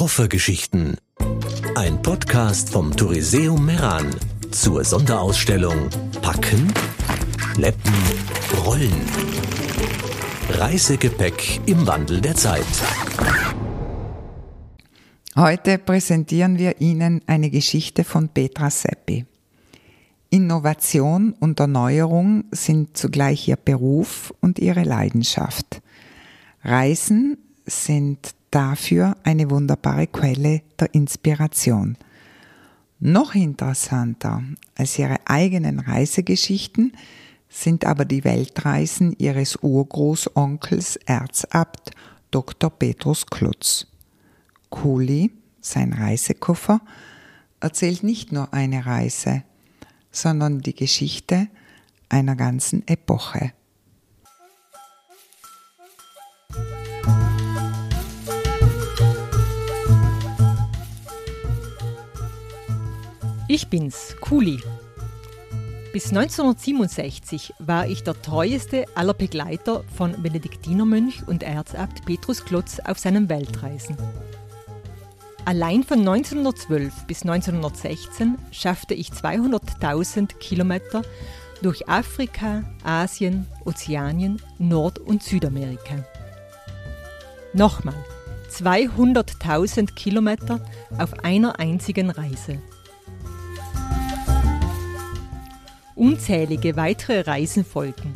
Schaffergeschichten. Ein Podcast vom Touriseum Meran zur Sonderausstellung Packen, Schleppen, Rollen. Reisegepäck im Wandel der Zeit. Heute präsentieren wir Ihnen eine Geschichte von Petra Seppi. Innovation und Erneuerung sind zugleich ihr Beruf und ihre Leidenschaft. Reisen sind dafür eine wunderbare Quelle der Inspiration. Noch interessanter als ihre eigenen Reisegeschichten sind aber die Weltreisen ihres Urgroßonkels Erzabt Dr. Petrus Klutz. Kuli, sein Reisekoffer, erzählt nicht nur eine Reise, sondern die Geschichte einer ganzen Epoche. Ich bin's, Kuli. Bis 1967 war ich der treueste aller Begleiter von Benediktinermönch und Erzabt Petrus Klotz auf seinen Weltreisen. Allein von 1912 bis 1916 schaffte ich 200.000 Kilometer durch Afrika, Asien, Ozeanien, Nord- und Südamerika. Nochmal, 200.000 Kilometer auf einer einzigen Reise. Unzählige weitere Reisen folgen.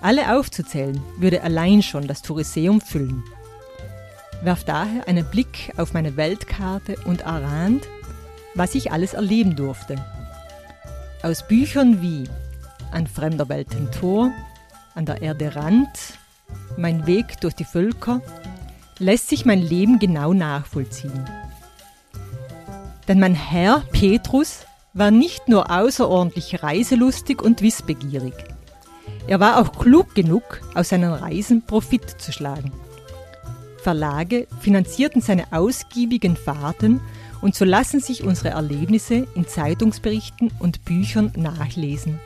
Alle aufzuzählen würde allein schon das Touriseum füllen. Werf daher einen Blick auf meine Weltkarte und erahnt, was ich alles erleben durfte. Aus Büchern wie An fremder Welten Tor, An der Erde Rand, Mein Weg durch die Völker lässt sich mein Leben genau nachvollziehen. Denn mein Herr Petrus war nicht nur außerordentlich reiselustig und wissbegierig. Er war auch klug genug, aus seinen Reisen Profit zu schlagen. Verlage finanzierten seine ausgiebigen Fahrten und so lassen sich unsere Erlebnisse in Zeitungsberichten und Büchern nachlesen.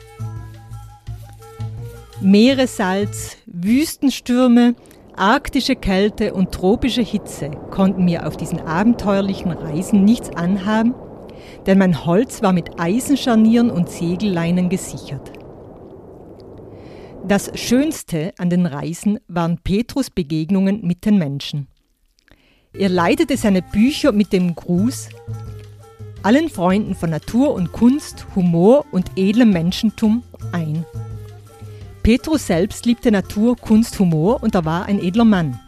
Meeressalz, Wüstenstürme, arktische Kälte und tropische Hitze konnten mir auf diesen abenteuerlichen Reisen nichts anhaben denn mein Holz war mit Eisenscharnieren und Segelleinen gesichert. Das Schönste an den Reisen waren Petrus Begegnungen mit den Menschen. Er leitete seine Bücher mit dem Gruß allen Freunden von Natur und Kunst, Humor und edlem Menschentum ein. Petrus selbst liebte Natur, Kunst, Humor und er war ein edler Mann.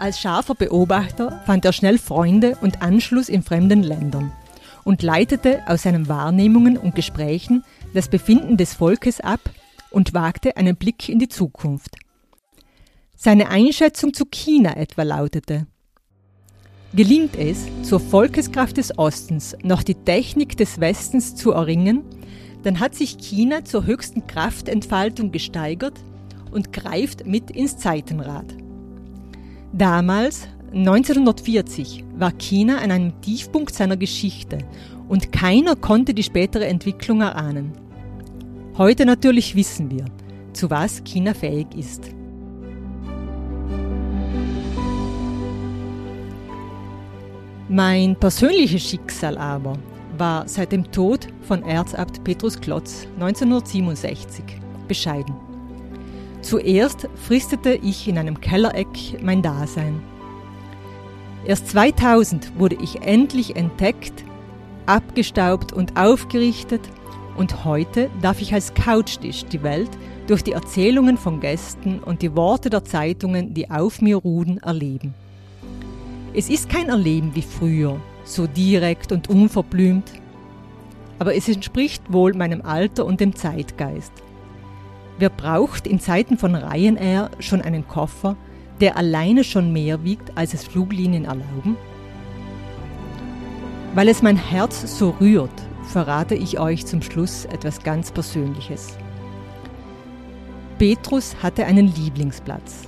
Als scharfer Beobachter fand er schnell Freunde und Anschluss in fremden Ländern und leitete aus seinen Wahrnehmungen und Gesprächen das Befinden des Volkes ab und wagte einen Blick in die Zukunft. Seine Einschätzung zu China etwa lautete Gelingt es, zur Volkeskraft des Ostens noch die Technik des Westens zu erringen, dann hat sich China zur höchsten Kraftentfaltung gesteigert und greift mit ins Zeitenrad. Damals 1940 war China an einem Tiefpunkt seiner Geschichte und keiner konnte die spätere Entwicklung erahnen. Heute natürlich wissen wir, zu was China fähig ist. Mein persönliches Schicksal aber war seit dem Tod von Erzabt Petrus Klotz 1967 bescheiden. Zuerst fristete ich in einem Kellereck mein Dasein. Erst 2000 wurde ich endlich entdeckt, abgestaubt und aufgerichtet und heute darf ich als Couchtisch die Welt durch die Erzählungen von Gästen und die Worte der Zeitungen, die auf mir ruhen, erleben. Es ist kein Erleben wie früher, so direkt und unverblümt, aber es entspricht wohl meinem Alter und dem Zeitgeist. Wer braucht in Zeiten von Ryanair schon einen Koffer, der alleine schon mehr wiegt, als es Fluglinien erlauben? Weil es mein Herz so rührt, verrate ich euch zum Schluss etwas ganz Persönliches. Petrus hatte einen Lieblingsplatz.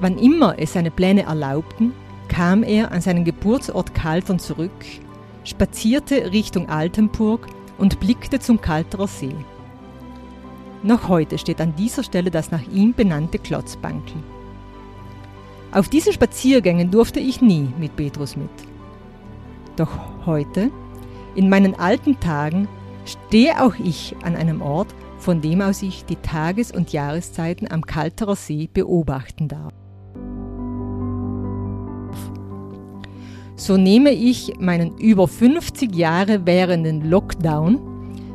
Wann immer es seine Pläne erlaubten, kam er an seinen Geburtsort Kaltern zurück, spazierte Richtung Altenburg und blickte zum Kalterer See. Noch heute steht an dieser Stelle das nach ihm benannte Klotzbankel. Auf diesen Spaziergängen durfte ich nie mit Petrus mit. Doch heute, in meinen alten Tagen, stehe auch ich an einem Ort, von dem aus ich die Tages- und Jahreszeiten am Kalterer See beobachten darf. So nehme ich meinen über 50 Jahre währenden Lockdown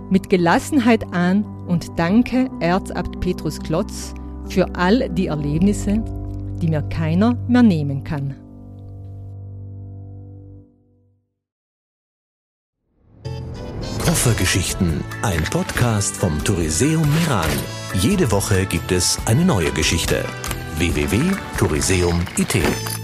mit Gelassenheit an und danke Erzabt Petrus Klotz für all die Erlebnisse, die mir keiner mehr nehmen kann. Koffergeschichten, ein Podcast vom Touriseum Meran. Jede Woche gibt es eine neue Geschichte. www.touriseum.it